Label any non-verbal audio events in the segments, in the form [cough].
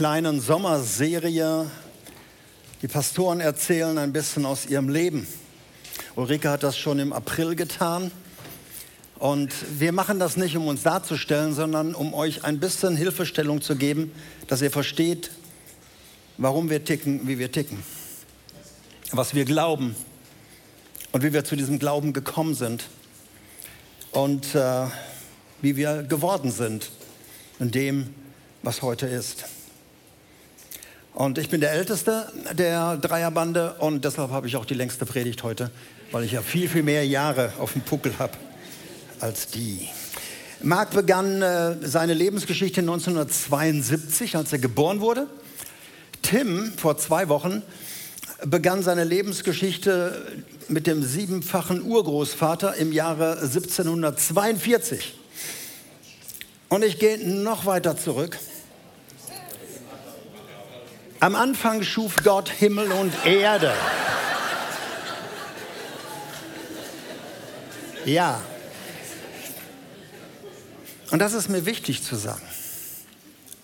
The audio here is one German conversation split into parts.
kleinen Sommerserie. Die Pastoren erzählen ein bisschen aus ihrem Leben. Ulrike hat das schon im April getan. Und wir machen das nicht, um uns darzustellen, sondern um euch ein bisschen Hilfestellung zu geben, dass ihr versteht, warum wir ticken, wie wir ticken, was wir glauben und wie wir zu diesem Glauben gekommen sind und äh, wie wir geworden sind in dem, was heute ist. Und ich bin der Älteste der Dreierbande und deshalb habe ich auch die längste Predigt heute, weil ich ja viel, viel mehr Jahre auf dem Puckel habe als die. Mark begann äh, seine Lebensgeschichte 1972, als er geboren wurde. Tim vor zwei Wochen begann seine Lebensgeschichte mit dem siebenfachen Urgroßvater im Jahre 1742. Und ich gehe noch weiter zurück. Am Anfang schuf Gott Himmel und Erde. Ja. Und das ist mir wichtig zu sagen.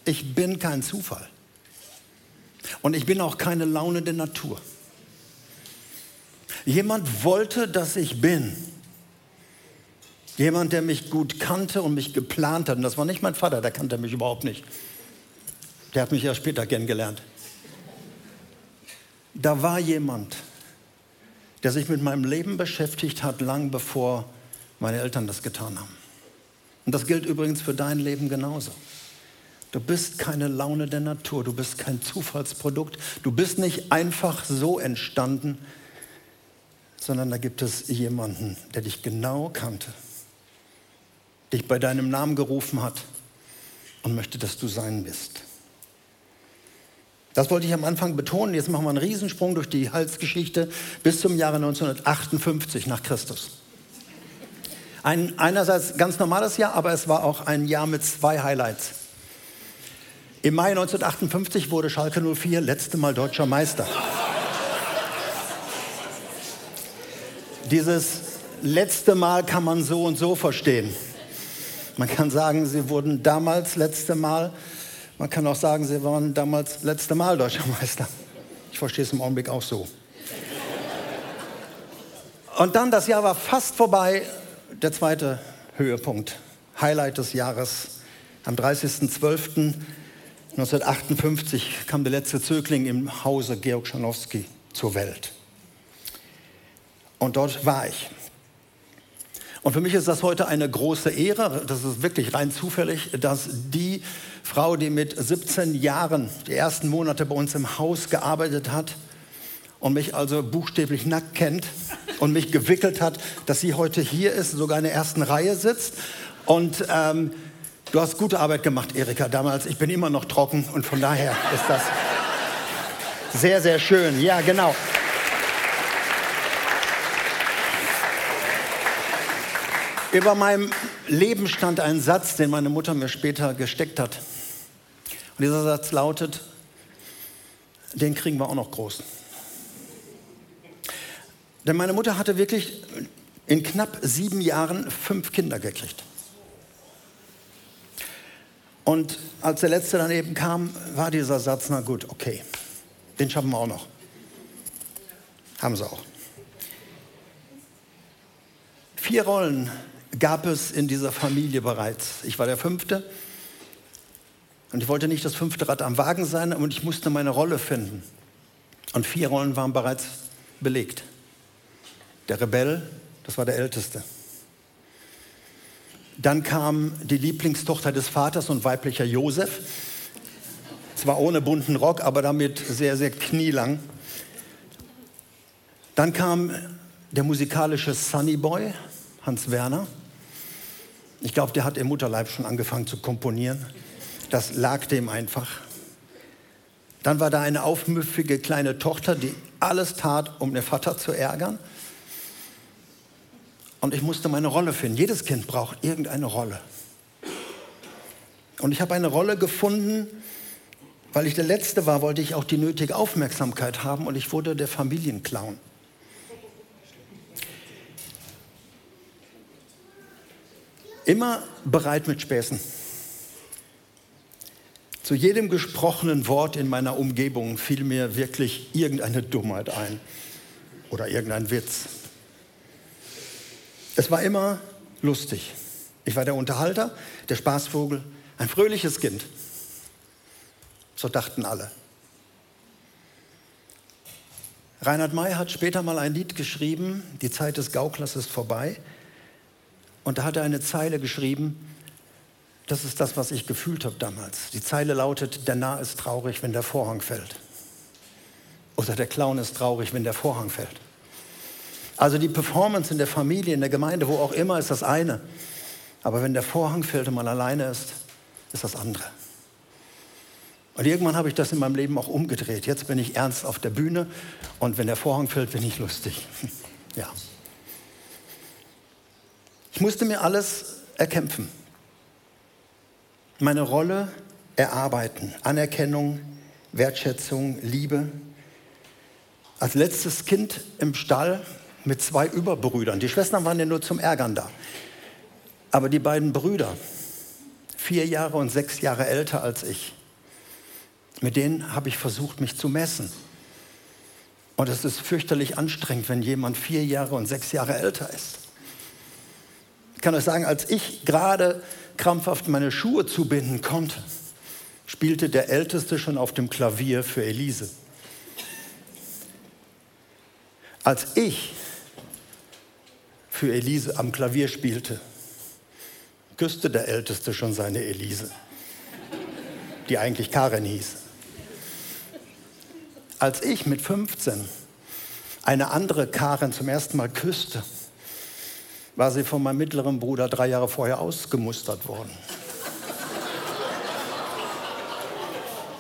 Ich bin kein Zufall. Und ich bin auch keine Laune der Natur. Jemand wollte, dass ich bin. Jemand, der mich gut kannte und mich geplant hat. Und das war nicht mein Vater, der kannte mich überhaupt nicht. Der hat mich ja später kennengelernt. Da war jemand, der sich mit meinem Leben beschäftigt hat, lang bevor meine Eltern das getan haben. Und das gilt übrigens für dein Leben genauso. Du bist keine Laune der Natur, du bist kein Zufallsprodukt, du bist nicht einfach so entstanden, sondern da gibt es jemanden, der dich genau kannte, dich bei deinem Namen gerufen hat und möchte, dass du sein bist. Das wollte ich am Anfang betonen. Jetzt machen wir einen Riesensprung durch die Halsgeschichte bis zum Jahre 1958 nach Christus. Ein einerseits ganz normales Jahr, aber es war auch ein Jahr mit zwei Highlights. Im Mai 1958 wurde Schalke 04 letzte Mal deutscher Meister. Dieses letzte Mal kann man so und so verstehen. Man kann sagen, sie wurden damals letzte Mal man kann auch sagen, sie waren damals letzte Mal Deutscher [laughs] Meister. Ich verstehe es im Augenblick auch so. Und dann, das Jahr war fast vorbei. Der zweite Höhepunkt, Highlight des Jahres. Am 30.12.1958 kam der letzte Zögling im Hause Georg Schanowski zur Welt. Und dort war ich. Und für mich ist das heute eine große Ehre, das ist wirklich rein zufällig, dass die Frau, die mit 17 Jahren die ersten Monate bei uns im Haus gearbeitet hat und mich also buchstäblich nackt kennt und mich gewickelt hat, dass sie heute hier ist, sogar in der ersten Reihe sitzt. Und ähm, du hast gute Arbeit gemacht, Erika, damals. Ich bin immer noch trocken und von daher ist das sehr, sehr schön. Ja, genau. Über meinem Leben stand ein Satz, den meine Mutter mir später gesteckt hat. Und dieser Satz lautet, den kriegen wir auch noch groß. Denn meine Mutter hatte wirklich in knapp sieben Jahren fünf Kinder gekriegt. Und als der letzte daneben kam, war dieser Satz, na gut, okay, den schaffen wir auch noch. Haben sie auch. Vier Rollen gab es in dieser Familie bereits. Ich war der Fünfte und ich wollte nicht das fünfte Rad am Wagen sein und ich musste meine Rolle finden. Und vier Rollen waren bereits belegt. Der Rebell, das war der Älteste. Dann kam die Lieblingstochter des Vaters und weiblicher Josef. Zwar ohne bunten Rock, aber damit sehr, sehr knielang. Dann kam der musikalische Sunny Boy, Hans Werner. Ich glaube, der hat im Mutterleib schon angefangen zu komponieren. Das lag dem einfach. Dann war da eine aufmüffige kleine Tochter, die alles tat, um den Vater zu ärgern. Und ich musste meine Rolle finden. Jedes Kind braucht irgendeine Rolle. Und ich habe eine Rolle gefunden, weil ich der Letzte war, wollte ich auch die nötige Aufmerksamkeit haben und ich wurde der Familienclown. Immer bereit mit Späßen. Zu jedem gesprochenen Wort in meiner Umgebung fiel mir wirklich irgendeine Dummheit ein oder irgendein Witz. Es war immer lustig. Ich war der Unterhalter, der Spaßvogel, ein fröhliches Kind. So dachten alle. Reinhard May hat später mal ein Lied geschrieben, Die Zeit des Gauklers ist vorbei. Und da hat er eine Zeile geschrieben, das ist das, was ich gefühlt habe damals. Die Zeile lautet, der Narr ist traurig, wenn der Vorhang fällt. Oder der Clown ist traurig, wenn der Vorhang fällt. Also die Performance in der Familie, in der Gemeinde, wo auch immer, ist das eine. Aber wenn der Vorhang fällt und man alleine ist, ist das andere. Und irgendwann habe ich das in meinem Leben auch umgedreht. Jetzt bin ich ernst auf der Bühne und wenn der Vorhang fällt, bin ich lustig. [laughs] ja. Ich musste mir alles erkämpfen meine Rolle erarbeiten. Anerkennung, Wertschätzung, Liebe. Als letztes Kind im Stall mit zwei Überbrüdern. Die Schwestern waren ja nur zum Ärgern da. Aber die beiden Brüder, vier Jahre und sechs Jahre älter als ich, mit denen habe ich versucht, mich zu messen. Und es ist fürchterlich anstrengend, wenn jemand vier Jahre und sechs Jahre älter ist. Kann euch sagen, als ich gerade krampfhaft meine Schuhe zubinden konnte, spielte der Älteste schon auf dem Klavier für Elise. Als ich für Elise am Klavier spielte, küsste der Älteste schon seine Elise, die eigentlich Karen hieß. Als ich mit 15 eine andere Karen zum ersten Mal küsste, war sie von meinem mittleren Bruder drei Jahre vorher ausgemustert worden.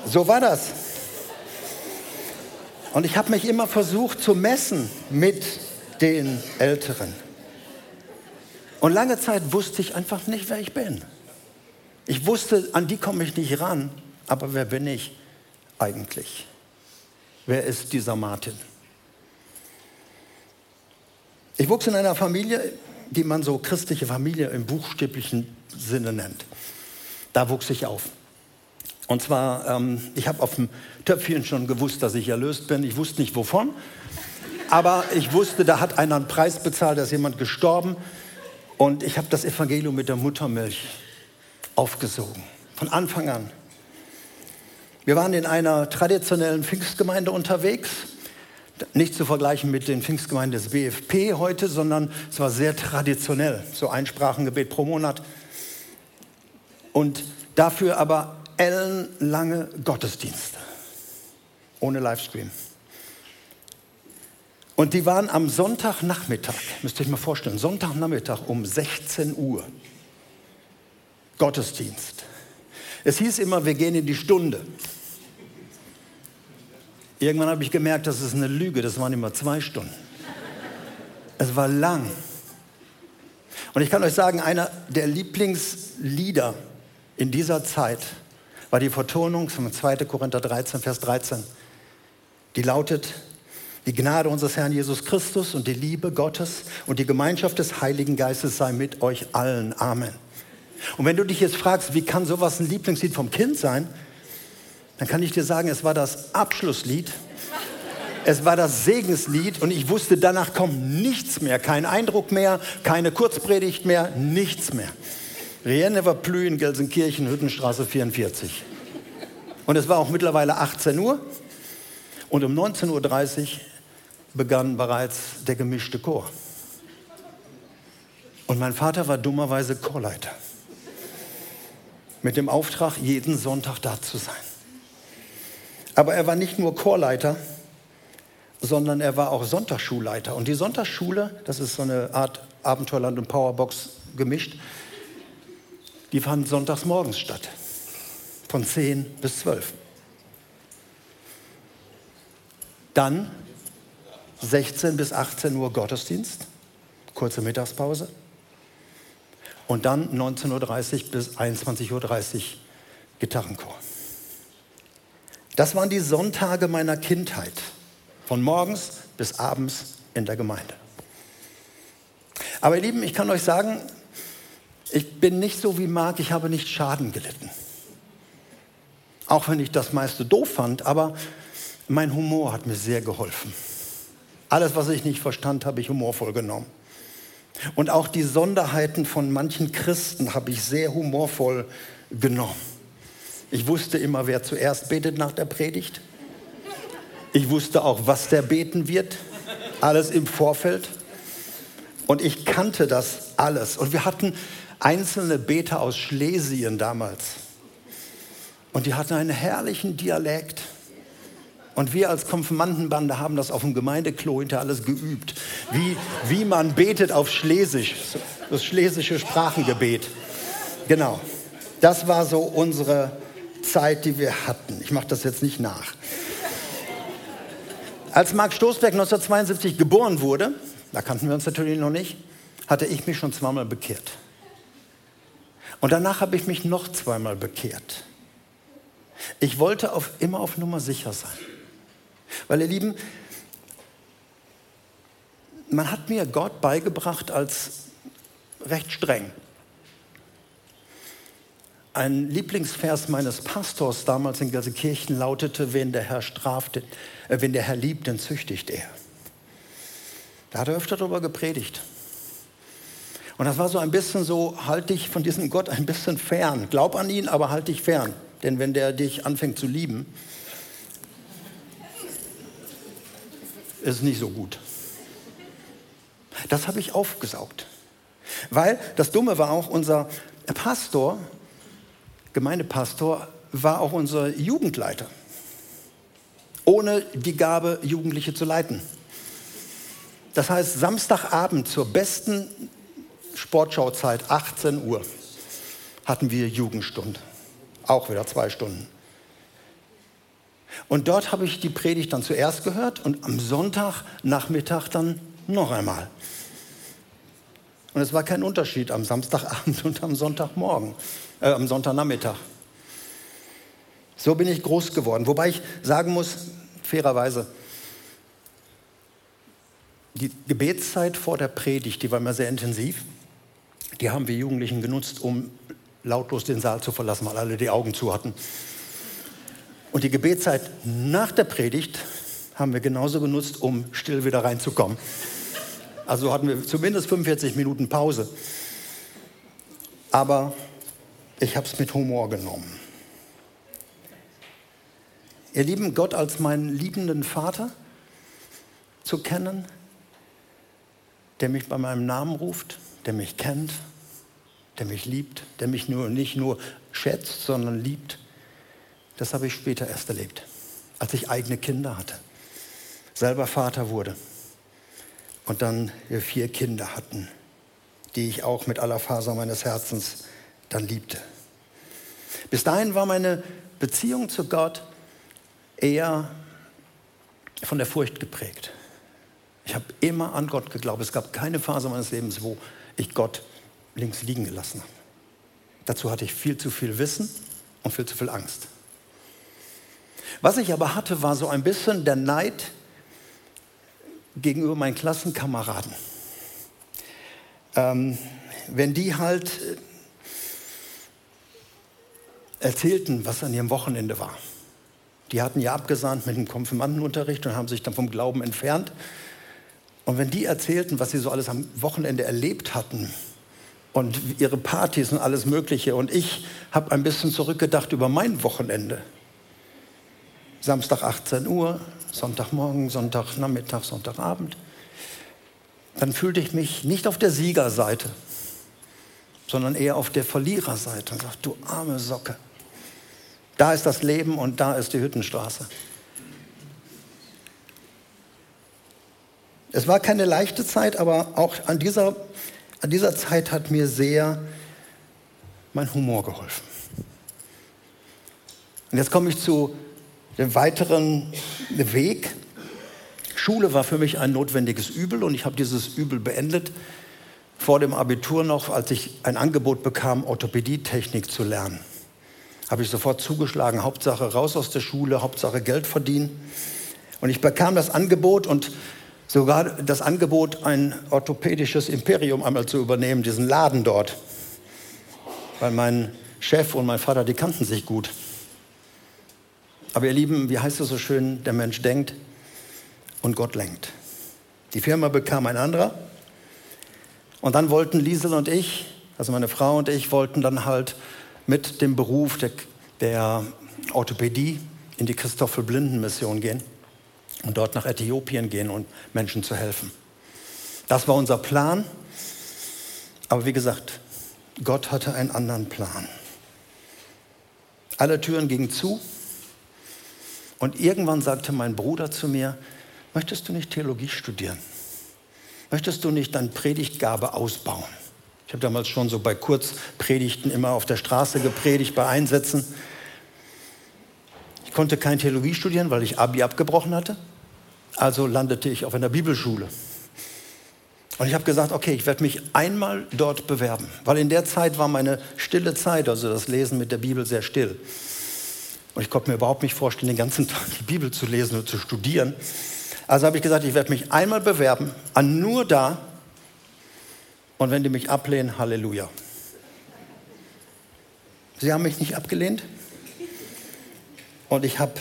So war das. Und ich habe mich immer versucht zu messen mit den Älteren. Und lange Zeit wusste ich einfach nicht, wer ich bin. Ich wusste, an die komme ich nicht ran. Aber wer bin ich eigentlich? Wer ist dieser Martin? Ich wuchs in einer Familie, die man so christliche Familie im buchstäblichen Sinne nennt. Da wuchs ich auf. Und zwar, ähm, ich habe auf dem Töpfchen schon gewusst, dass ich erlöst bin. Ich wusste nicht wovon, aber ich wusste, da hat einer einen Preis bezahlt, da ist jemand gestorben. Und ich habe das Evangelium mit der Muttermilch aufgesogen, von Anfang an. Wir waren in einer traditionellen Pfingstgemeinde unterwegs nicht zu vergleichen mit den Pfingstgemeinden des BFP heute, sondern es war sehr traditionell, so ein Sprachengebet pro Monat. Und dafür aber ellenlange Gottesdienste, ohne Livestream. Und die waren am Sonntagnachmittag, müsst ihr euch mal vorstellen, Sonntagnachmittag um 16 Uhr. Gottesdienst. Es hieß immer, wir gehen in die Stunde. Irgendwann habe ich gemerkt, das ist eine Lüge, das waren immer zwei Stunden. Es war lang. Und ich kann euch sagen, einer der Lieblingslieder in dieser Zeit war die Vertonung von 2. Korinther 13, Vers 13. Die lautet, die Gnade unseres Herrn Jesus Christus und die Liebe Gottes und die Gemeinschaft des Heiligen Geistes sei mit euch allen. Amen. Und wenn du dich jetzt fragst, wie kann sowas ein Lieblingslied vom Kind sein, dann kann ich dir sagen, es war das Abschlusslied. Es war das Segenslied und ich wusste, danach kommt nichts mehr, kein Eindruck mehr, keine Kurzpredigt mehr, nichts mehr. Rien ne plus in Gelsenkirchen, Hüttenstraße 44. Und es war auch mittlerweile 18 Uhr und um 19.30 Uhr begann bereits der gemischte Chor. Und mein Vater war dummerweise Chorleiter. Mit dem Auftrag, jeden Sonntag da zu sein. Aber er war nicht nur Chorleiter, sondern er war auch Sonntagsschulleiter. Und die Sonntagsschule, das ist so eine Art Abenteuerland und Powerbox gemischt, die fand sonntags morgens statt. Von 10 bis 12. Dann 16 bis 18 Uhr Gottesdienst, kurze Mittagspause. Und dann 19.30 Uhr bis 21.30 Uhr Gitarrenchor. Das waren die Sonntage meiner Kindheit, von morgens bis abends in der Gemeinde. Aber ihr Lieben, ich kann euch sagen, ich bin nicht so wie Marc, ich habe nicht Schaden gelitten. Auch wenn ich das meiste doof fand, aber mein Humor hat mir sehr geholfen. Alles, was ich nicht verstand, habe ich humorvoll genommen. Und auch die Sonderheiten von manchen Christen habe ich sehr humorvoll genommen. Ich wusste immer, wer zuerst betet nach der Predigt. Ich wusste auch, was der beten wird. Alles im Vorfeld. Und ich kannte das alles. Und wir hatten einzelne Beter aus Schlesien damals. Und die hatten einen herrlichen Dialekt. Und wir als Konfirmandenbande haben das auf dem Gemeindeklo hinter alles geübt. Wie, wie man betet auf Schlesisch, das schlesische Sprachengebet. Genau. Das war so unsere Zeit, die wir hatten. Ich mache das jetzt nicht nach. Als Marc Stoßberg 1972 geboren wurde, da kannten wir uns natürlich noch nicht, hatte ich mich schon zweimal bekehrt. Und danach habe ich mich noch zweimal bekehrt. Ich wollte auf, immer auf Nummer sicher sein. Weil ihr Lieben, man hat mir Gott beigebracht als recht streng. Ein Lieblingsvers meines Pastors damals in Gelsenkirchen lautete, wenn der Herr straft, äh, wenn der Herr liebt, dann züchtigt er. Da hat er öfter darüber gepredigt. Und das war so ein bisschen so, halt dich von diesem Gott ein bisschen fern. Glaub an ihn, aber halt dich fern. Denn wenn der dich anfängt zu lieben, ist es nicht so gut. Das habe ich aufgesaugt. Weil das Dumme war auch, unser Pastor Gemeindepastor war auch unser Jugendleiter. Ohne die Gabe, Jugendliche zu leiten. Das heißt, Samstagabend zur besten Sportschauzeit, 18 Uhr, hatten wir Jugendstunde. Auch wieder zwei Stunden. Und dort habe ich die Predigt dann zuerst gehört und am Sonntagnachmittag dann noch einmal. Und es war kein Unterschied am Samstagabend [laughs] und am Sonntagmorgen äh, am Sonntagnachmittag. So bin ich groß geworden. Wobei ich sagen muss, fairerweise, die Gebetszeit vor der Predigt, die war immer sehr intensiv. Die haben wir Jugendlichen genutzt, um lautlos den Saal zu verlassen, weil alle die Augen zu hatten. Und die Gebetszeit nach der Predigt haben wir genauso genutzt, um still wieder reinzukommen. Also hatten wir zumindest 45 Minuten Pause. Aber ich habe es mit Humor genommen. Ihr lieben Gott als meinen liebenden Vater zu kennen, der mich bei meinem Namen ruft, der mich kennt, der mich liebt, der mich nur, nicht nur schätzt, sondern liebt, das habe ich später erst erlebt, als ich eigene Kinder hatte, selber Vater wurde und dann wir vier Kinder hatten, die ich auch mit aller Faser meines Herzens dann liebte. Bis dahin war meine Beziehung zu Gott eher von der Furcht geprägt. Ich habe immer an Gott geglaubt. Es gab keine Phase meines Lebens, wo ich Gott links liegen gelassen habe. Dazu hatte ich viel zu viel Wissen und viel zu viel Angst. Was ich aber hatte, war so ein bisschen der Neid gegenüber meinen Klassenkameraden. Ähm, wenn die halt erzählten, was an ihrem Wochenende war. Die hatten ja abgesahnt mit dem Konfirmandenunterricht und haben sich dann vom Glauben entfernt. Und wenn die erzählten, was sie so alles am Wochenende erlebt hatten und ihre Partys und alles Mögliche, und ich habe ein bisschen zurückgedacht über mein Wochenende. Samstag 18 Uhr, Sonntagmorgen, Sonntagnachmittag, Sonntagabend. Dann fühlte ich mich nicht auf der Siegerseite, sondern eher auf der Verliererseite und sagte, du arme Socke. Da ist das Leben und da ist die Hüttenstraße. Es war keine leichte Zeit, aber auch an dieser, an dieser Zeit hat mir sehr mein Humor geholfen. Und jetzt komme ich zu dem weiteren Weg. Schule war für mich ein notwendiges Übel und ich habe dieses Übel beendet vor dem Abitur noch, als ich ein Angebot bekam, Orthopädietechnik zu lernen habe ich sofort zugeschlagen, Hauptsache raus aus der Schule, Hauptsache Geld verdienen. Und ich bekam das Angebot und sogar das Angebot, ein orthopädisches Imperium einmal zu übernehmen, diesen Laden dort. Weil mein Chef und mein Vater, die kannten sich gut. Aber ihr Lieben, wie heißt es so schön, der Mensch denkt und Gott lenkt. Die Firma bekam ein anderer. Und dann wollten Liesel und ich, also meine Frau und ich, wollten dann halt mit dem Beruf der, der Orthopädie in die Christoffel-Blinden-Mission gehen und dort nach Äthiopien gehen und Menschen zu helfen. Das war unser Plan. Aber wie gesagt, Gott hatte einen anderen Plan. Alle Türen gingen zu. Und irgendwann sagte mein Bruder zu mir, möchtest du nicht Theologie studieren? Möchtest du nicht deine Predigtgabe ausbauen? Ich habe damals schon so bei Kurzpredigten immer auf der Straße gepredigt, bei Einsätzen. Ich konnte kein Theologie studieren, weil ich Abi abgebrochen hatte. Also landete ich auf einer Bibelschule. Und ich habe gesagt, okay, ich werde mich einmal dort bewerben, weil in der Zeit war meine stille Zeit, also das Lesen mit der Bibel, sehr still. Und ich konnte mir überhaupt nicht vorstellen, den ganzen [laughs] Tag die Bibel zu lesen und zu studieren. Also habe ich gesagt, ich werde mich einmal bewerben, an nur da. Und wenn die mich ablehnen, Halleluja. Sie haben mich nicht abgelehnt. Und ich habe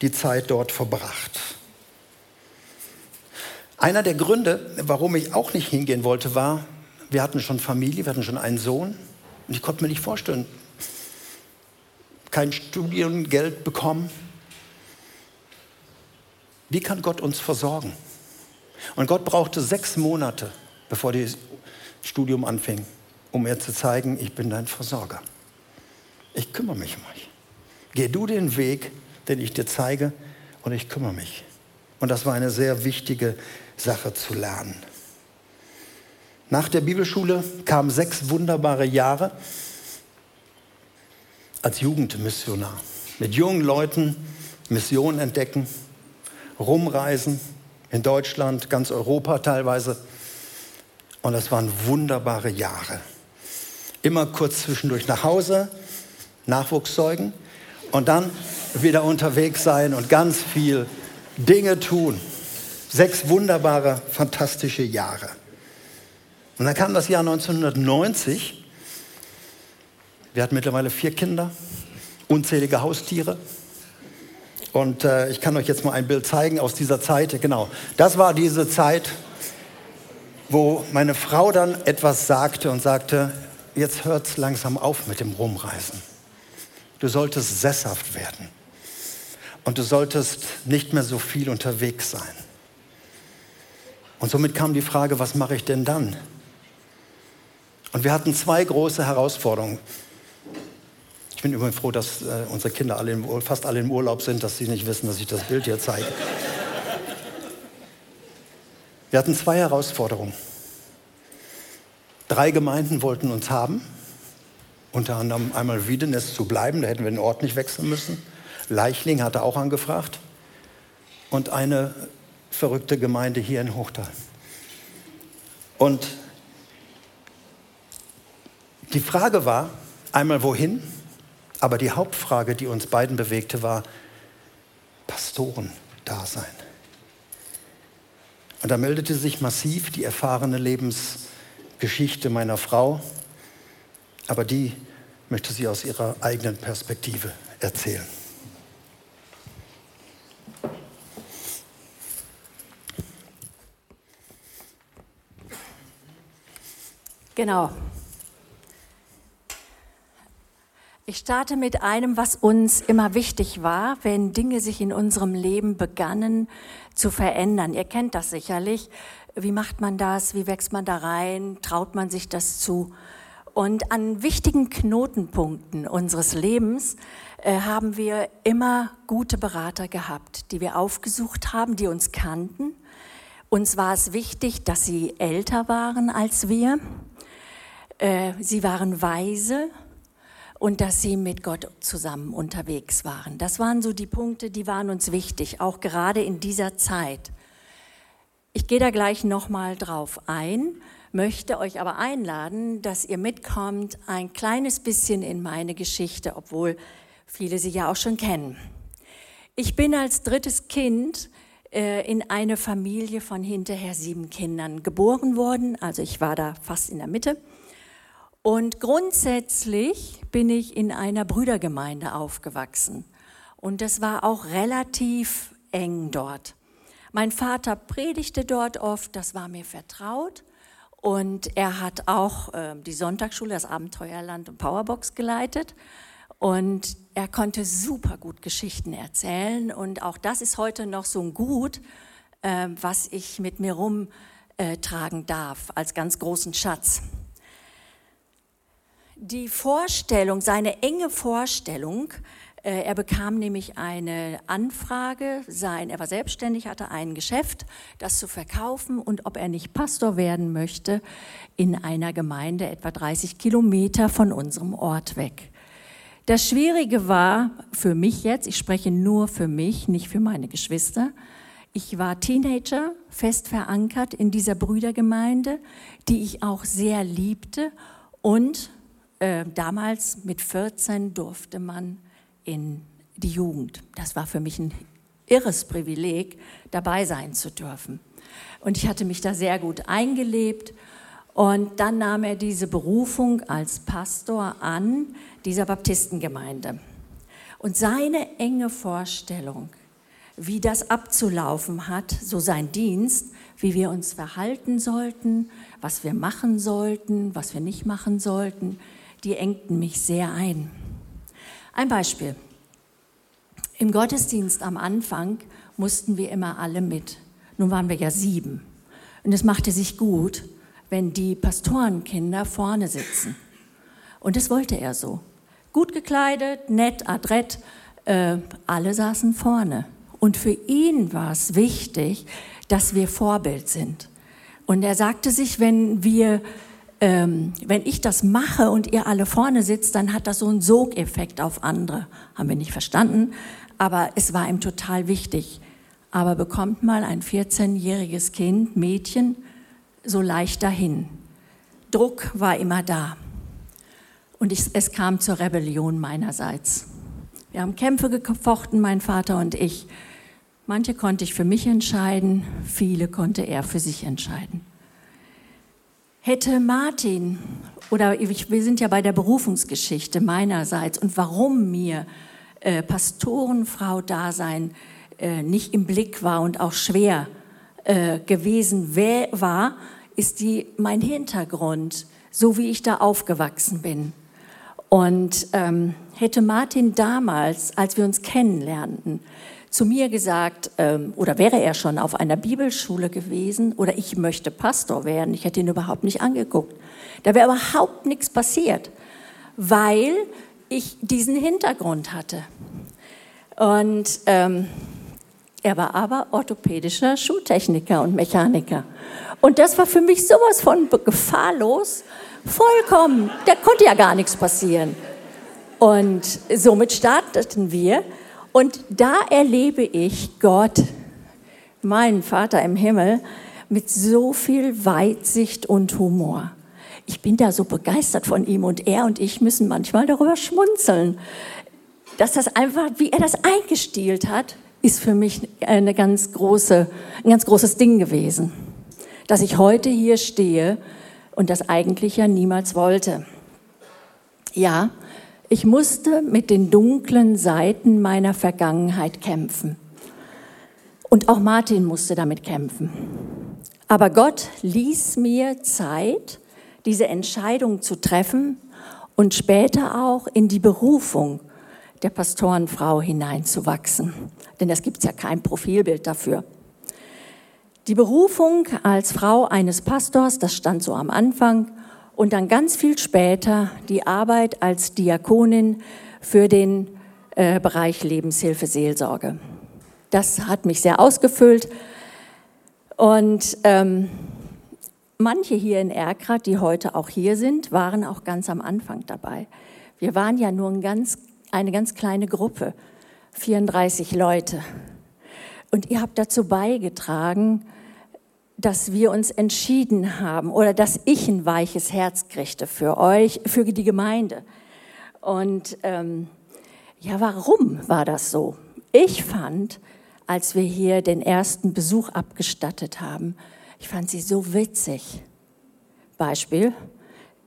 die Zeit dort verbracht. Einer der Gründe, warum ich auch nicht hingehen wollte, war, wir hatten schon Familie, wir hatten schon einen Sohn. Und ich konnte mir nicht vorstellen, kein Studiengeld bekommen. Wie kann Gott uns versorgen? Und Gott brauchte sechs Monate, bevor das Studium anfing, um mir zu zeigen, ich bin dein Versorger. Ich kümmere mich um euch. Geh du den Weg, den ich dir zeige, und ich kümmere mich. Und das war eine sehr wichtige Sache zu lernen. Nach der Bibelschule kamen sechs wunderbare Jahre als Jugendmissionar. Mit jungen Leuten Missionen entdecken, rumreisen in Deutschland, ganz Europa teilweise. Und das waren wunderbare Jahre. Immer kurz zwischendurch nach Hause, Nachwuchs zeugen und dann wieder unterwegs sein und ganz viel Dinge tun. Sechs wunderbare, fantastische Jahre. Und dann kam das Jahr 1990. Wir hatten mittlerweile vier Kinder, unzählige Haustiere. Und äh, ich kann euch jetzt mal ein Bild zeigen aus dieser Zeit. Genau, das war diese Zeit, wo meine Frau dann etwas sagte und sagte, jetzt hört es langsam auf mit dem Rumreisen. Du solltest sesshaft werden. Und du solltest nicht mehr so viel unterwegs sein. Und somit kam die Frage, was mache ich denn dann? Und wir hatten zwei große Herausforderungen. Ich bin übrigens froh, dass äh, unsere Kinder alle im, fast alle im Urlaub sind, dass sie nicht wissen, dass ich das Bild hier zeige. Wir hatten zwei Herausforderungen. Drei Gemeinden wollten uns haben, unter anderem einmal Wiedenes zu bleiben, da hätten wir den Ort nicht wechseln müssen. Leichling hatte auch angefragt. Und eine verrückte Gemeinde hier in Hochtal. Und die Frage war einmal wohin, aber die Hauptfrage, die uns beiden bewegte, war Pastoren-Dasein. Und da meldete sich massiv die erfahrene Lebensgeschichte meiner Frau, aber die möchte sie aus ihrer eigenen Perspektive erzählen. Genau. Ich starte mit einem, was uns immer wichtig war, wenn Dinge sich in unserem Leben begannen zu verändern. Ihr kennt das sicherlich. Wie macht man das? Wie wächst man da rein? Traut man sich das zu? Und an wichtigen Knotenpunkten unseres Lebens äh, haben wir immer gute Berater gehabt, die wir aufgesucht haben, die uns kannten. Uns war es wichtig, dass sie älter waren als wir äh, sie waren weise und dass sie mit Gott zusammen unterwegs waren. Das waren so die Punkte, die waren uns wichtig, auch gerade in dieser Zeit. Ich gehe da gleich nochmal drauf ein, möchte euch aber einladen, dass ihr mitkommt ein kleines bisschen in meine Geschichte, obwohl viele sie ja auch schon kennen. Ich bin als drittes Kind äh, in eine Familie von hinterher sieben Kindern geboren worden, also ich war da fast in der Mitte. Und grundsätzlich bin ich in einer Brüdergemeinde aufgewachsen. Und das war auch relativ eng dort. Mein Vater predigte dort oft, das war mir vertraut. Und er hat auch äh, die Sonntagsschule, das Abenteuerland und Powerbox geleitet. Und er konnte super gut Geschichten erzählen. Und auch das ist heute noch so ein Gut, äh, was ich mit mir rumtragen darf, als ganz großen Schatz. Die Vorstellung, seine enge Vorstellung, äh, er bekam nämlich eine Anfrage, sein, er war selbstständig, hatte ein Geschäft, das zu verkaufen und ob er nicht Pastor werden möchte in einer Gemeinde etwa 30 Kilometer von unserem Ort weg. Das Schwierige war für mich jetzt, ich spreche nur für mich, nicht für meine Geschwister, ich war Teenager, fest verankert in dieser Brüdergemeinde, die ich auch sehr liebte. Und äh, damals mit 14 durfte man in die Jugend. Das war für mich ein irres Privileg, dabei sein zu dürfen. Und ich hatte mich da sehr gut eingelebt. Und dann nahm er diese Berufung als Pastor an, dieser Baptistengemeinde. Und seine enge Vorstellung, wie das abzulaufen hat, so sein Dienst, wie wir uns verhalten sollten, was wir machen sollten, was wir nicht machen sollten, die engten mich sehr ein. Ein Beispiel. Im Gottesdienst am Anfang mussten wir immer alle mit. Nun waren wir ja sieben. Und es machte sich gut, wenn die Pastorenkinder vorne sitzen. Und das wollte er so gut gekleidet, nett, adrett, äh, alle saßen vorne. Und für ihn war es wichtig, dass wir Vorbild sind. Und er sagte sich, wenn wir, ähm, wenn ich das mache und ihr alle vorne sitzt, dann hat das so einen Sogeffekt auf andere. Haben wir nicht verstanden, aber es war ihm total wichtig. Aber bekommt mal ein 14-jähriges Kind, Mädchen, so leicht dahin. Druck war immer da. Und ich, es kam zur Rebellion meinerseits. Wir haben Kämpfe gefochten, mein Vater und ich. Manche konnte ich für mich entscheiden, viele konnte er für sich entscheiden. Hätte Martin, oder ich, wir sind ja bei der Berufungsgeschichte meinerseits und warum mir äh, Pastorenfrau Dasein äh, nicht im Blick war und auch schwer äh, gewesen war, ist die mein Hintergrund, so wie ich da aufgewachsen bin. Und ähm, hätte Martin damals, als wir uns kennenlernten, zu mir gesagt, ähm, oder wäre er schon auf einer Bibelschule gewesen, oder ich möchte Pastor werden, ich hätte ihn überhaupt nicht angeguckt. Da wäre überhaupt nichts passiert, weil ich diesen Hintergrund hatte. Und ähm, er war aber orthopädischer Schuhtechniker und Mechaniker. Und das war für mich sowas von gefahrlos, Vollkommen. Da konnte ja gar nichts passieren. Und somit starteten wir. Und da erlebe ich Gott, meinen Vater im Himmel, mit so viel Weitsicht und Humor. Ich bin da so begeistert von ihm und er und ich müssen manchmal darüber schmunzeln. Dass das einfach, wie er das eingestielt hat, ist für mich eine ganz große, ein ganz großes Ding gewesen. Dass ich heute hier stehe und das eigentlich ja niemals wollte. Ja, ich musste mit den dunklen Seiten meiner Vergangenheit kämpfen. Und auch Martin musste damit kämpfen. Aber Gott ließ mir Zeit, diese Entscheidung zu treffen und später auch in die Berufung der Pastorenfrau hineinzuwachsen. Denn es gibt ja kein Profilbild dafür. Die Berufung als Frau eines Pastors, das stand so am Anfang, und dann ganz viel später die Arbeit als Diakonin für den äh, Bereich Lebenshilfe, Seelsorge. Das hat mich sehr ausgefüllt. Und ähm, manche hier in Erkrath, die heute auch hier sind, waren auch ganz am Anfang dabei. Wir waren ja nur ein ganz, eine ganz kleine Gruppe, 34 Leute. Und ihr habt dazu beigetragen, dass wir uns entschieden haben oder dass ich ein weiches Herz kriegte für euch, für die Gemeinde. Und ähm, ja, warum war das so? Ich fand, als wir hier den ersten Besuch abgestattet haben, ich fand sie so witzig. Beispiel,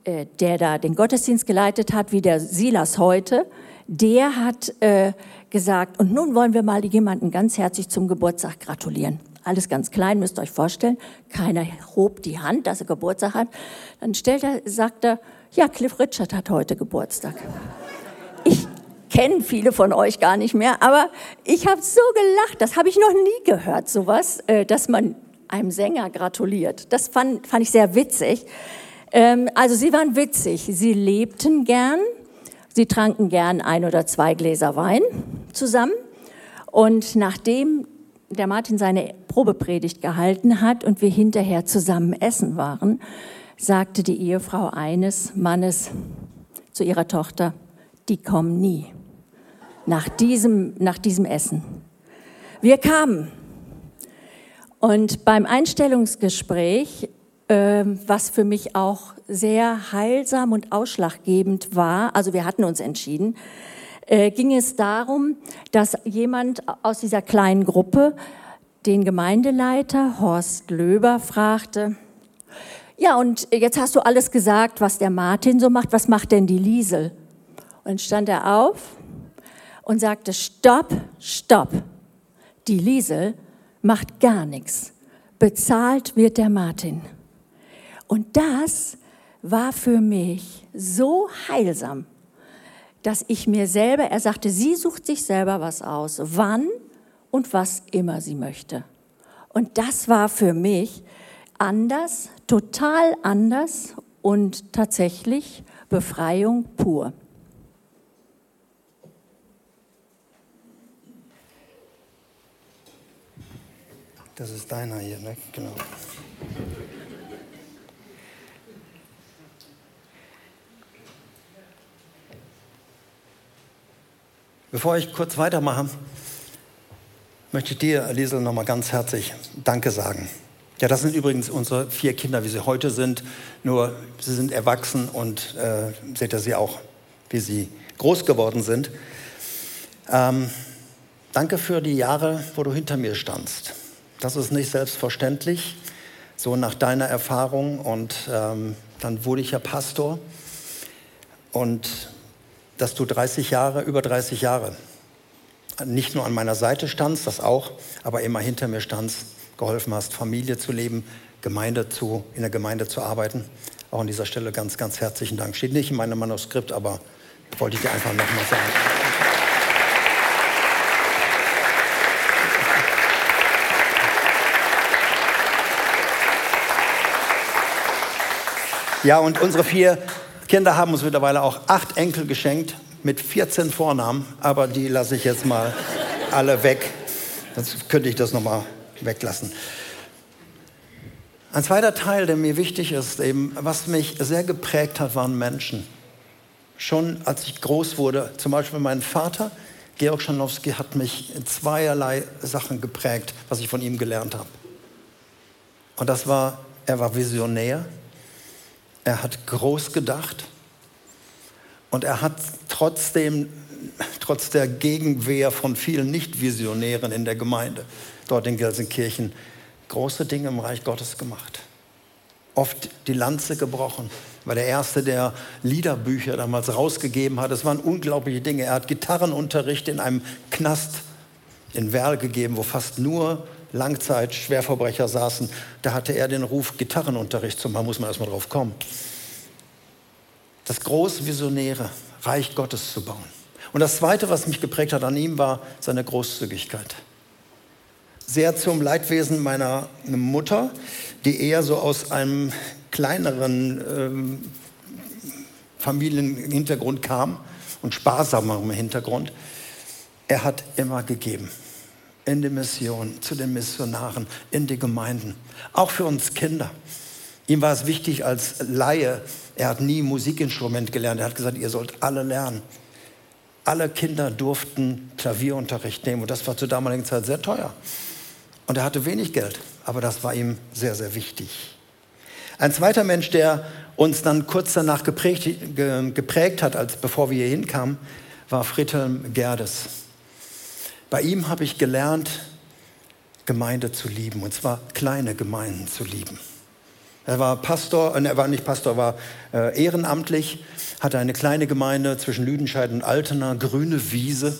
äh, der da den Gottesdienst geleitet hat, wie der Silas heute, der hat äh, gesagt, und nun wollen wir mal jemanden ganz herzlich zum Geburtstag gratulieren. Alles ganz klein, müsst ihr euch vorstellen. Keiner hob die Hand, dass er Geburtstag hat. Dann stellt er, sagt er, ja, Cliff Richard hat heute Geburtstag. Ich kenne viele von euch gar nicht mehr, aber ich habe so gelacht. Das habe ich noch nie gehört, sowas, äh, dass man einem Sänger gratuliert. Das fand, fand ich sehr witzig. Ähm, also sie waren witzig. Sie lebten gern. Sie tranken gern ein oder zwei Gläser Wein zusammen. Und nachdem der Martin seine Probepredigt gehalten hat und wir hinterher zusammen essen waren, sagte die Ehefrau eines Mannes zu ihrer Tochter, die kommen nie nach diesem, nach diesem Essen. Wir kamen und beim Einstellungsgespräch, äh, was für mich auch sehr heilsam und ausschlaggebend war, also wir hatten uns entschieden, äh, ging es darum, dass jemand aus dieser kleinen Gruppe den Gemeindeleiter Horst Löber fragte, ja, und jetzt hast du alles gesagt, was der Martin so macht, was macht denn die Liesel? Und stand er auf und sagte, stopp, stopp, die Liesel macht gar nichts. Bezahlt wird der Martin. Und das war für mich so heilsam, dass ich mir selber, er sagte, sie sucht sich selber was aus, wann und was immer sie möchte. Und das war für mich anders, total anders und tatsächlich Befreiung pur. Das ist deiner hier, ne? Genau. Bevor ich kurz weitermache, möchte ich dir, Liesel, nochmal ganz herzlich Danke sagen. Ja, das sind übrigens unsere vier Kinder, wie sie heute sind. Nur sie sind erwachsen und äh, seht ihr sie auch, wie sie groß geworden sind. Ähm, danke für die Jahre, wo du hinter mir standst. Das ist nicht selbstverständlich, so nach deiner Erfahrung. Und ähm, dann wurde ich ja Pastor. Und dass du 30 Jahre, über 30 Jahre nicht nur an meiner Seite standst, das auch, aber immer hinter mir standst, geholfen hast, Familie zu leben, Gemeinde zu, in der Gemeinde zu arbeiten. Auch an dieser Stelle ganz, ganz herzlichen Dank. Steht nicht in meinem Manuskript, aber wollte ich dir einfach nochmal sagen. Ja, und unsere vier Kinder haben uns mittlerweile auch acht Enkel geschenkt mit 14 Vornamen, aber die lasse ich jetzt mal alle weg. Sonst könnte ich das nochmal weglassen. Ein zweiter Teil, der mir wichtig ist, eben, was mich sehr geprägt hat, waren Menschen. Schon als ich groß wurde, zum Beispiel mein Vater, Georg Schanowski, hat mich in zweierlei Sachen geprägt, was ich von ihm gelernt habe. Und das war, er war Visionär, er hat groß gedacht und er hat trotzdem, trotz der Gegenwehr von vielen Nicht-Visionären in der Gemeinde, dort in Gelsenkirchen, große Dinge im Reich Gottes gemacht. Oft die Lanze gebrochen, war der Erste, der Liederbücher damals rausgegeben hat. Es waren unglaubliche Dinge. Er hat Gitarrenunterricht in einem Knast in Werl gegeben, wo fast nur Langzeit-Schwerverbrecher saßen, da hatte er den Ruf, Gitarrenunterricht zu machen, muss man erstmal drauf kommen. Das große Visionäre, Reich Gottes zu bauen. Und das Zweite, was mich geprägt hat an ihm, war seine Großzügigkeit. Sehr zum Leidwesen meiner Mutter, die eher so aus einem kleineren ähm, Familienhintergrund kam und sparsamerem Hintergrund. Er hat immer gegeben in die Mission, zu den Missionaren, in die Gemeinden, auch für uns Kinder. Ihm war es wichtig als Laie, er hat nie Musikinstrument gelernt, er hat gesagt, ihr sollt alle lernen. Alle Kinder durften Klavierunterricht nehmen und das war zur damaligen Zeit sehr teuer. Und er hatte wenig Geld, aber das war ihm sehr, sehr wichtig. Ein zweiter Mensch, der uns dann kurz danach geprägt, geprägt hat, als bevor wir hier hinkamen, war Friedhelm Gerdes. Bei ihm habe ich gelernt, Gemeinde zu lieben, und zwar kleine Gemeinden zu lieben. Er war Pastor, äh, er war nicht Pastor, war äh, ehrenamtlich, hatte eine kleine Gemeinde zwischen Lüdenscheid und Altena, grüne Wiese.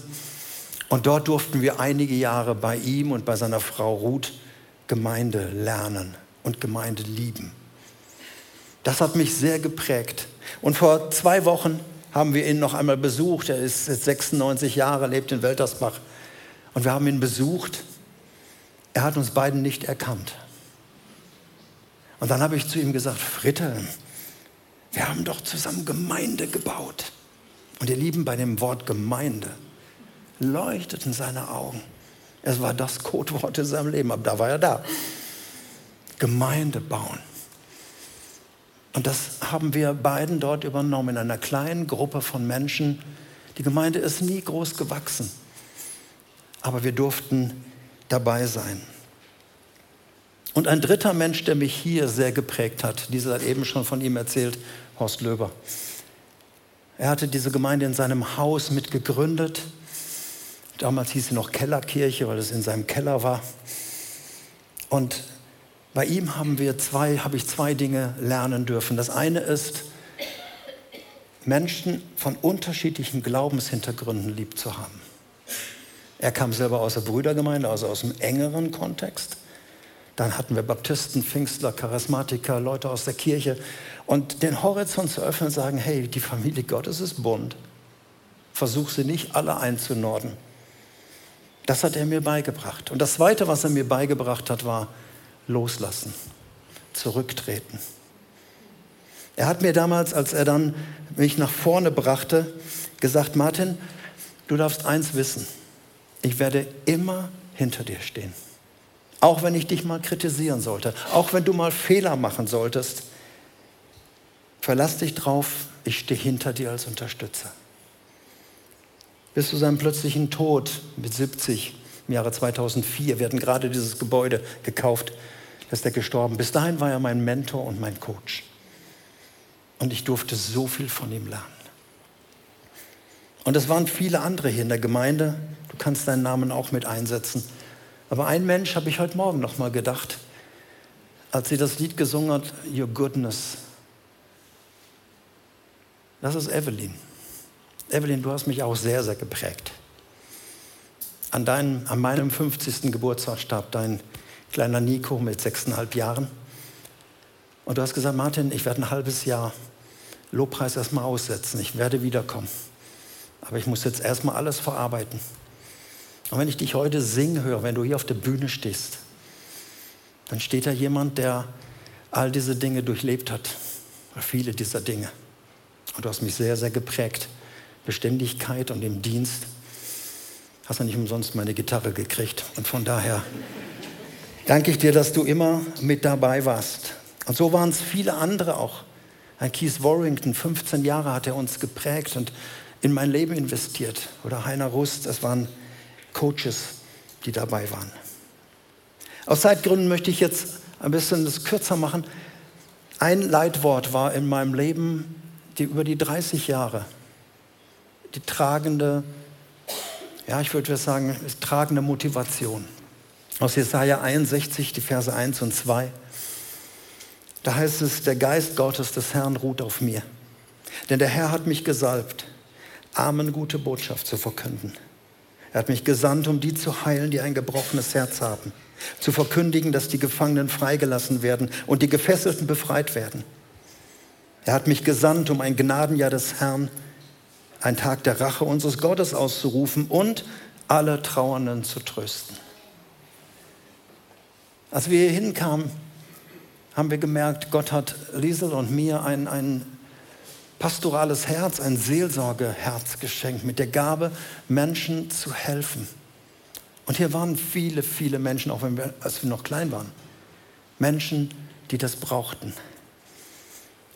Und dort durften wir einige Jahre bei ihm und bei seiner Frau Ruth Gemeinde lernen und Gemeinde lieben. Das hat mich sehr geprägt. Und vor zwei Wochen haben wir ihn noch einmal besucht. Er ist jetzt 96 Jahre, lebt in Weltersbach. Und wir haben ihn besucht. Er hat uns beiden nicht erkannt. Und dann habe ich zu ihm gesagt, Fritte, wir haben doch zusammen Gemeinde gebaut. Und ihr Lieben, bei dem Wort Gemeinde leuchteten seine Augen. Es war das Codewort in seinem Leben, aber da war er da. Gemeinde bauen. Und das haben wir beiden dort übernommen, in einer kleinen Gruppe von Menschen. Die Gemeinde ist nie groß gewachsen, aber wir durften dabei sein. Und ein dritter Mensch, der mich hier sehr geprägt hat, dieser hat eben schon von ihm erzählt, Horst Löber. Er hatte diese Gemeinde in seinem Haus mitgegründet. Damals hieß sie noch Kellerkirche, weil es in seinem Keller war. Und bei ihm haben wir zwei, habe ich zwei Dinge lernen dürfen. Das eine ist, Menschen von unterschiedlichen Glaubenshintergründen lieb zu haben. Er kam selber aus der Brüdergemeinde, also aus einem engeren Kontext. Dann hatten wir Baptisten, Pfingstler, Charismatiker, Leute aus der Kirche. Und den Horizont zu öffnen und sagen, hey, die Familie Gottes ist bunt. Versuch sie nicht alle einzunorden. Das hat er mir beigebracht. Und das Zweite, was er mir beigebracht hat, war loslassen, zurücktreten. Er hat mir damals, als er dann mich nach vorne brachte, gesagt, Martin, du darfst eins wissen, ich werde immer hinter dir stehen. Auch wenn ich dich mal kritisieren sollte, auch wenn du mal Fehler machen solltest, verlass dich drauf, ich stehe hinter dir als Unterstützer. Bis zu seinem plötzlichen Tod mit 70 im Jahre 2004, wir hatten gerade dieses Gebäude gekauft, ist er gestorben. Bis dahin war er mein Mentor und mein Coach. Und ich durfte so viel von ihm lernen. Und es waren viele andere hier in der Gemeinde. Du kannst deinen Namen auch mit einsetzen. Aber ein Mensch habe ich heute Morgen noch mal gedacht, als sie das Lied gesungen hat, Your Goodness. Das ist Evelyn. Evelyn, du hast mich auch sehr, sehr geprägt. An, deinem, an meinem 50. Geburtstag starb dein kleiner Nico mit sechseinhalb Jahren. Und du hast gesagt, Martin, ich werde ein halbes Jahr Lobpreis erstmal aussetzen. Ich werde wiederkommen. Aber ich muss jetzt erstmal alles verarbeiten. Und wenn ich dich heute singen höre, wenn du hier auf der Bühne stehst, dann steht da jemand, der all diese Dinge durchlebt hat. Viele dieser Dinge. Und du hast mich sehr, sehr geprägt. Beständigkeit und im Dienst. Hast du nicht umsonst meine Gitarre gekriegt. Und von daher danke ich dir, dass du immer mit dabei warst. Und so waren es viele andere auch. Ein Keith Warrington, 15 Jahre hat er uns geprägt und in mein Leben investiert. Oder Heiner Rust, es waren Coaches, die dabei waren. Aus Zeitgründen möchte ich jetzt ein bisschen das kürzer machen. Ein Leitwort war in meinem Leben die über die 30 Jahre die tragende, ja, ich würde sagen, tragende Motivation. Aus Jesaja 61, die Verse 1 und 2. Da heißt es, der Geist Gottes des Herrn ruht auf mir. Denn der Herr hat mich gesalbt, Armen gute Botschaft zu verkünden. Er hat mich gesandt, um die zu heilen, die ein gebrochenes Herz haben, zu verkündigen, dass die Gefangenen freigelassen werden und die Gefesselten befreit werden. Er hat mich gesandt, um ein Gnadenjahr des Herrn, ein Tag der Rache unseres Gottes auszurufen und alle Trauernden zu trösten. Als wir hier hinkamen, haben wir gemerkt, Gott hat Liesel und mir ein, ein pastorales Herz, ein Seelsorgeherz geschenkt, mit der Gabe, Menschen zu helfen. Und hier waren viele, viele Menschen, auch wenn wir, als wir noch klein waren, Menschen, die das brauchten.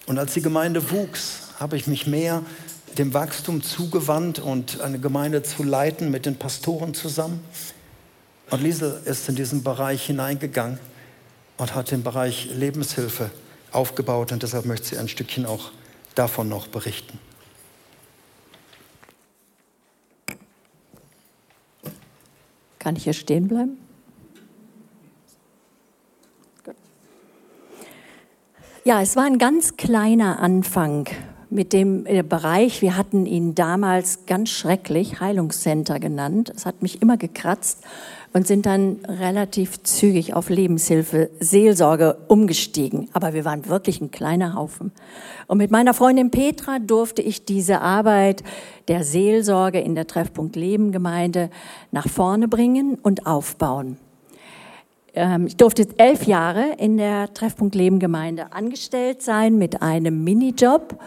Und als die Gemeinde wuchs, habe ich mich mehr dem Wachstum zugewandt und eine Gemeinde zu leiten mit den Pastoren zusammen. Und Liesel ist in diesen Bereich hineingegangen und hat den Bereich Lebenshilfe aufgebaut und deshalb möchte sie ein Stückchen auch davon noch berichten. Kann ich hier stehen bleiben? Ja, es war ein ganz kleiner Anfang mit dem äh, Bereich. Wir hatten ihn damals ganz schrecklich Heilungscenter genannt. Es hat mich immer gekratzt und sind dann relativ zügig auf Lebenshilfe, Seelsorge umgestiegen. Aber wir waren wirklich ein kleiner Haufen. Und mit meiner Freundin Petra durfte ich diese Arbeit der Seelsorge in der Treffpunkt Leben Gemeinde nach vorne bringen und aufbauen. Ähm, ich durfte elf Jahre in der Treffpunkt Leben Gemeinde angestellt sein mit einem Minijob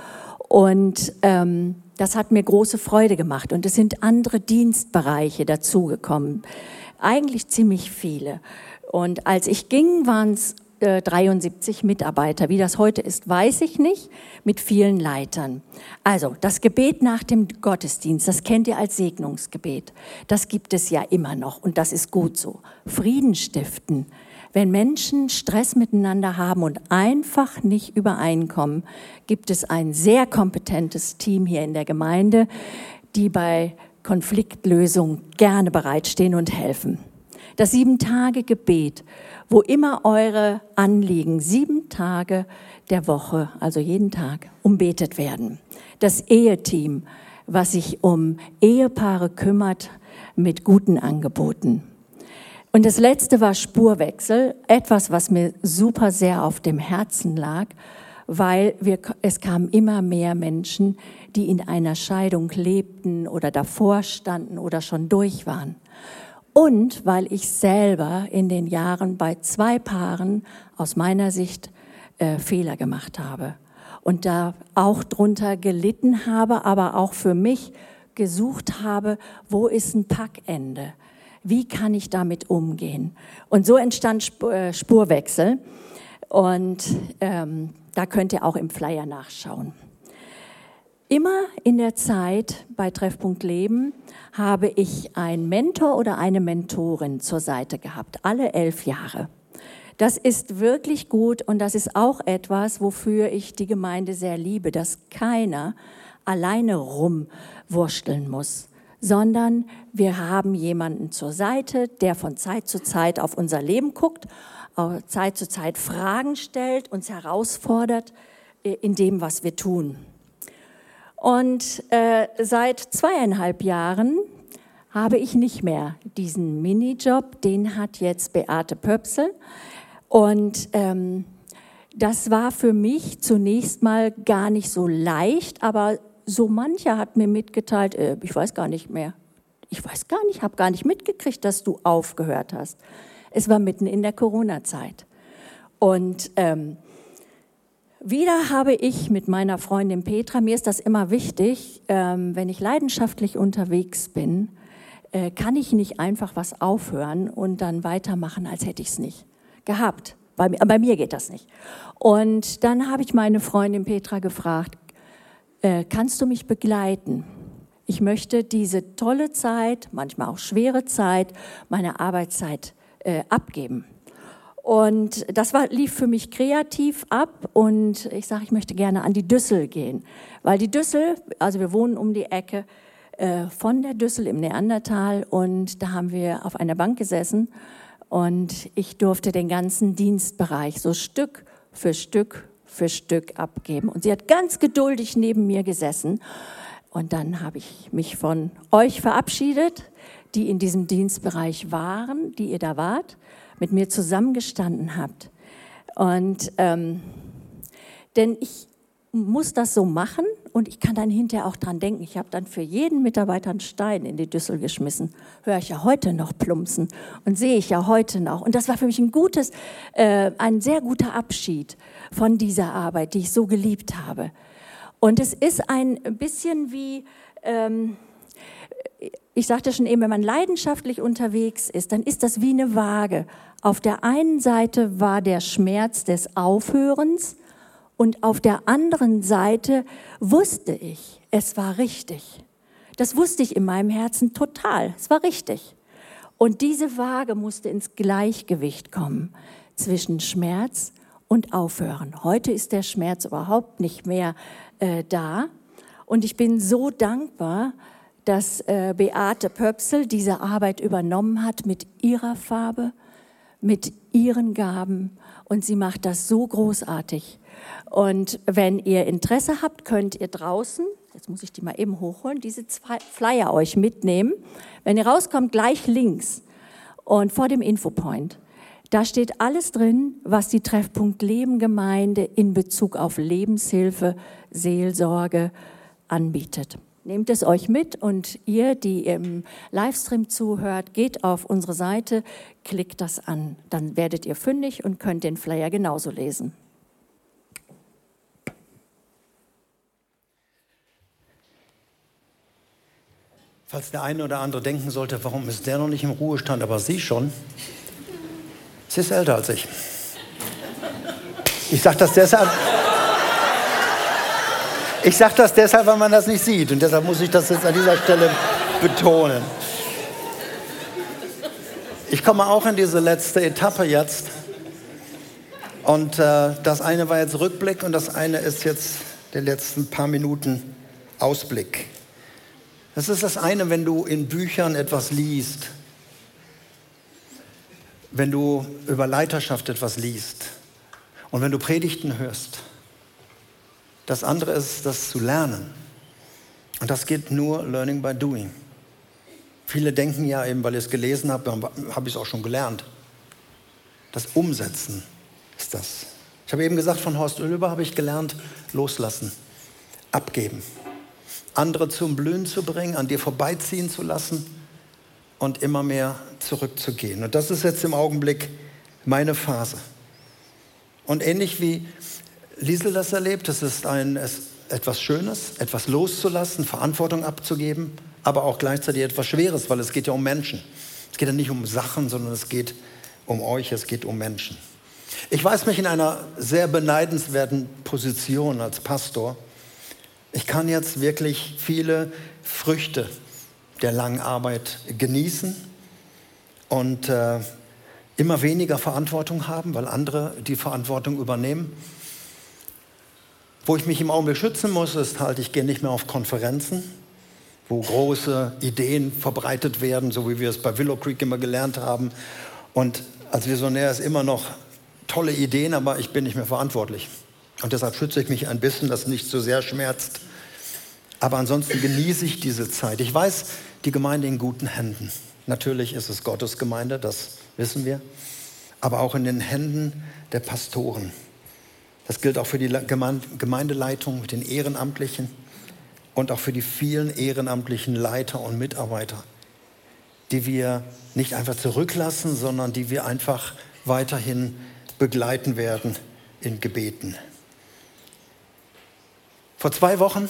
und ähm, das hat mir große Freude gemacht und es sind andere Dienstbereiche dazugekommen, eigentlich ziemlich viele. Und als ich ging, waren es 73 Mitarbeiter. Wie das heute ist, weiß ich nicht, mit vielen Leitern. Also das Gebet nach dem Gottesdienst, das kennt ihr als Segnungsgebet. Das gibt es ja immer noch und das ist gut so. Frieden stiften. Wenn Menschen Stress miteinander haben und einfach nicht übereinkommen, gibt es ein sehr kompetentes Team hier in der Gemeinde, die bei Konfliktlösung gerne bereitstehen und helfen. Das Sieben-Tage-Gebet wo immer eure Anliegen sieben Tage der Woche, also jeden Tag, umbetet werden. Das Eheteam, was sich um Ehepaare kümmert mit guten Angeboten. Und das letzte war Spurwechsel, etwas, was mir super sehr auf dem Herzen lag, weil wir, es kamen immer mehr Menschen, die in einer Scheidung lebten oder davor standen oder schon durch waren und weil ich selber in den Jahren bei zwei Paaren aus meiner Sicht äh, Fehler gemacht habe und da auch drunter gelitten habe, aber auch für mich gesucht habe, wo ist ein Packende? Wie kann ich damit umgehen? Und so entstand äh, Spurwechsel und ähm, da könnt ihr auch im Flyer nachschauen. Immer in der Zeit bei Treffpunkt Leben habe ich einen Mentor oder eine Mentorin zur Seite gehabt, alle elf Jahre. Das ist wirklich gut und das ist auch etwas, wofür ich die Gemeinde sehr liebe, dass keiner alleine rumwursteln muss, sondern wir haben jemanden zur Seite, der von Zeit zu Zeit auf unser Leben guckt, Zeit zu Zeit Fragen stellt, uns herausfordert äh, in dem, was wir tun. Und äh, seit zweieinhalb Jahren habe ich nicht mehr diesen Minijob, den hat jetzt Beate Pöpsel. Und ähm, das war für mich zunächst mal gar nicht so leicht, aber so mancher hat mir mitgeteilt, äh, ich weiß gar nicht mehr, ich weiß gar nicht, habe gar nicht mitgekriegt, dass du aufgehört hast. Es war mitten in der Corona-Zeit. Und ähm, wieder habe ich mit meiner Freundin Petra, mir ist das immer wichtig, ähm, wenn ich leidenschaftlich unterwegs bin, äh, kann ich nicht einfach was aufhören und dann weitermachen, als hätte ich es nicht gehabt. Bei, bei, mir geht das nicht. Und dann habe ich meine Freundin Petra gefragt, äh, kannst du mich begleiten? Ich möchte diese tolle Zeit, manchmal auch schwere Zeit, meine Arbeitszeit äh, abgeben. Und das war, lief für mich kreativ ab und ich sage, ich möchte gerne an die Düssel gehen, weil die Düssel, also wir wohnen um die Ecke äh, von der Düssel im Neandertal und da haben wir auf einer Bank gesessen und ich durfte den ganzen Dienstbereich so Stück für Stück für Stück abgeben. Und sie hat ganz geduldig neben mir gesessen. Und dann habe ich mich von euch verabschiedet, die in diesem Dienstbereich waren, die ihr da wart mit mir zusammengestanden habt. Und ähm, denn ich muss das so machen und ich kann dann hinterher auch dran denken. Ich habe dann für jeden Mitarbeiter einen Stein in die Düssel geschmissen. Höre ich ja heute noch plumpsen und sehe ich ja heute noch. Und das war für mich ein gutes, äh, ein sehr guter Abschied von dieser Arbeit, die ich so geliebt habe. Und es ist ein bisschen wie ähm, ich sagte schon eben, wenn man leidenschaftlich unterwegs ist, dann ist das wie eine Waage. Auf der einen Seite war der Schmerz des Aufhörens und auf der anderen Seite wusste ich, es war richtig. Das wusste ich in meinem Herzen total. Es war richtig. Und diese Waage musste ins Gleichgewicht kommen zwischen Schmerz und Aufhören. Heute ist der Schmerz überhaupt nicht mehr äh, da. Und ich bin so dankbar, dass äh, Beate Pöpsel diese Arbeit übernommen hat mit ihrer Farbe, mit ihren Gaben und sie macht das so großartig. Und wenn ihr Interesse habt, könnt ihr draußen, jetzt muss ich die mal eben hochholen, diese zwei Flyer euch mitnehmen. Wenn ihr rauskommt, gleich links und vor dem Infopoint. Da steht alles drin, was die Treffpunkt Leben Gemeinde in Bezug auf Lebenshilfe, Seelsorge anbietet. Nehmt es euch mit und ihr, die im Livestream zuhört, geht auf unsere Seite, klickt das an. Dann werdet ihr fündig und könnt den Flyer genauso lesen. Falls der eine oder andere denken sollte, warum ist der noch nicht im Ruhestand, aber Sie schon. Sie ist älter als ich. Ich sage das deshalb. Ich sage das deshalb, weil man das nicht sieht. Und deshalb muss ich das jetzt an dieser Stelle betonen. Ich komme auch in diese letzte Etappe jetzt. Und äh, das eine war jetzt Rückblick und das eine ist jetzt die letzten paar Minuten Ausblick. Das ist das eine, wenn du in Büchern etwas liest, wenn du über Leiterschaft etwas liest und wenn du Predigten hörst. Das andere ist, das zu lernen. Und das geht nur Learning by Doing. Viele denken ja eben, weil ich es gelesen habe, habe ich es auch schon gelernt. Das Umsetzen ist das. Ich habe eben gesagt, von Horst Oelber habe ich gelernt, loslassen, abgeben andere zum Blühen zu bringen, an dir vorbeiziehen zu lassen und immer mehr zurückzugehen. Und das ist jetzt im Augenblick meine Phase. Und ähnlich wie Liesel das erlebt, es ist ein, es, etwas Schönes, etwas loszulassen, Verantwortung abzugeben, aber auch gleichzeitig etwas Schweres, weil es geht ja um Menschen. Es geht ja nicht um Sachen, sondern es geht um euch, es geht um Menschen. Ich weiß mich in einer sehr beneidenswerten Position als Pastor, ich kann jetzt wirklich viele Früchte der langen Arbeit genießen und äh, immer weniger Verantwortung haben, weil andere die Verantwortung übernehmen. Wo ich mich im Augenblick schützen muss, ist halt, ich gehe nicht mehr auf Konferenzen, wo große Ideen verbreitet werden, so wie wir es bei Willow Creek immer gelernt haben. Und als Visionär ist immer noch tolle Ideen, aber ich bin nicht mehr verantwortlich. Und deshalb schütze ich mich ein bisschen, dass nicht so sehr schmerzt. Aber ansonsten genieße ich diese Zeit. Ich weiß, die Gemeinde in guten Händen. Natürlich ist es Gottes Gemeinde, das wissen wir. Aber auch in den Händen der Pastoren. Das gilt auch für die Gemeindeleitung mit den Ehrenamtlichen und auch für die vielen ehrenamtlichen Leiter und Mitarbeiter, die wir nicht einfach zurücklassen, sondern die wir einfach weiterhin begleiten werden in Gebeten. Vor zwei Wochen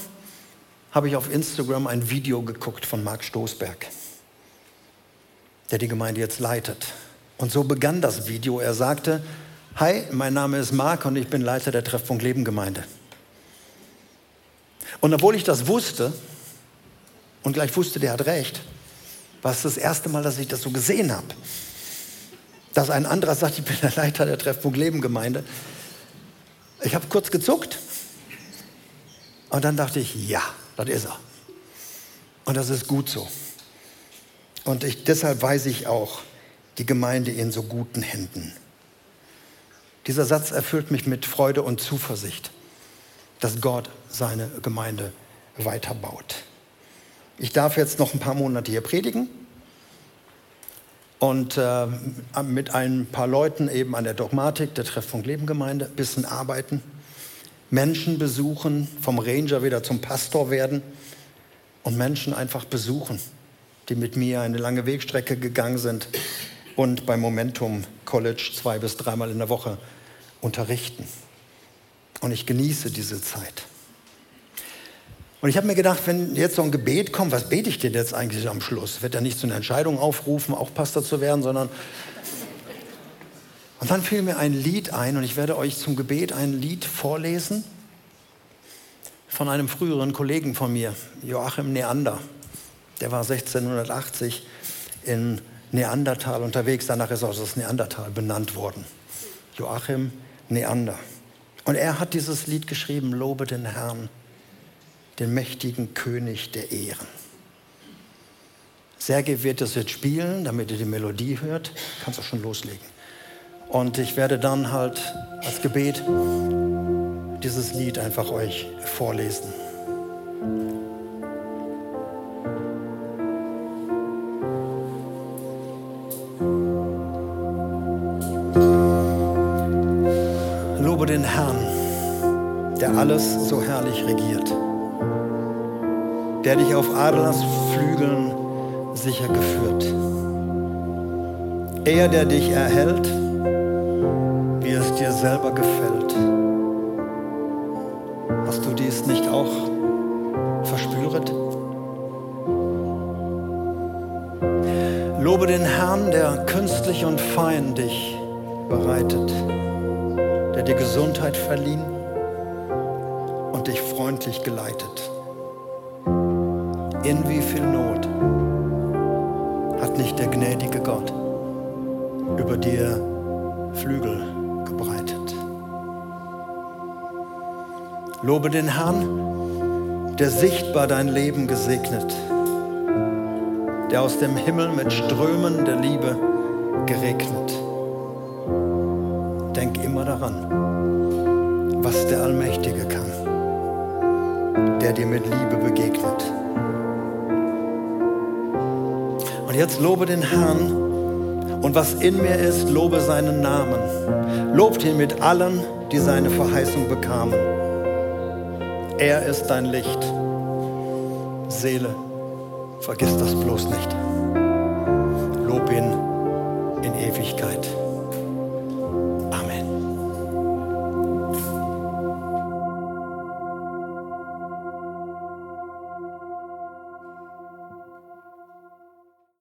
habe ich auf Instagram ein Video geguckt von Marc Stoßberg, der die Gemeinde jetzt leitet. Und so begann das Video. Er sagte, Hi, mein Name ist Marc und ich bin Leiter der Treffpunkt Leben Gemeinde. Und obwohl ich das wusste und gleich wusste, der hat recht, war es das erste Mal, dass ich das so gesehen habe. Dass ein anderer sagt, ich bin der Leiter der Treffpunkt Leben Gemeinde. Ich habe kurz gezuckt und dann dachte ich, ja, das ist er. Und das ist gut so. Und ich, deshalb weiß ich auch, die Gemeinde in so guten Händen. Dieser Satz erfüllt mich mit Freude und Zuversicht, dass Gott seine Gemeinde weiterbaut. Ich darf jetzt noch ein paar Monate hier predigen und äh, mit ein paar Leuten eben an der Dogmatik der Treffpunkt Leben Gemeinde ein bisschen arbeiten. Menschen besuchen, vom Ranger wieder zum Pastor werden und Menschen einfach besuchen, die mit mir eine lange Wegstrecke gegangen sind und beim Momentum College zwei bis dreimal in der Woche unterrichten. Und ich genieße diese Zeit. Und ich habe mir gedacht, wenn jetzt so ein Gebet kommt, was bete ich denn jetzt eigentlich am Schluss? Wird er nicht zu einer Entscheidung aufrufen, auch Pastor zu werden, sondern und dann fiel mir ein Lied ein und ich werde euch zum Gebet ein Lied vorlesen von einem früheren Kollegen von mir, Joachim Neander. Der war 1680 in Neandertal unterwegs, danach ist auch das Neandertal benannt worden. Joachim Neander. Und er hat dieses Lied geschrieben, Lobe den Herrn, den mächtigen König der Ehren. Sergei wird es jetzt spielen, damit ihr die Melodie hört. Kannst du schon loslegen. Und ich werde dann halt als Gebet dieses Lied einfach euch vorlesen. Lobe den Herrn, der alles so herrlich regiert, der dich auf Adlers Flügeln sicher geführt. Er, der dich erhält, wie es dir selber gefällt. Hast du dies nicht auch verspüret? Lobe den Herrn, der künstlich und fein dich bereitet, der dir Gesundheit verliehen und dich freundlich geleitet. In wie viel Not hat nicht der gnädige Gott über dir Flügel gebreitet. Lobe den Herrn, der sichtbar dein Leben gesegnet, der aus dem Himmel mit Strömen der Liebe geregnet. Denk immer daran, was der Allmächtige kann, der dir mit Liebe begegnet. Und jetzt lobe den Herrn, und was in mir ist, lobe seinen Namen. Lobt ihn mit allen, die seine Verheißung bekamen. Er ist dein Licht. Seele, vergiss das bloß nicht. Lob ihn.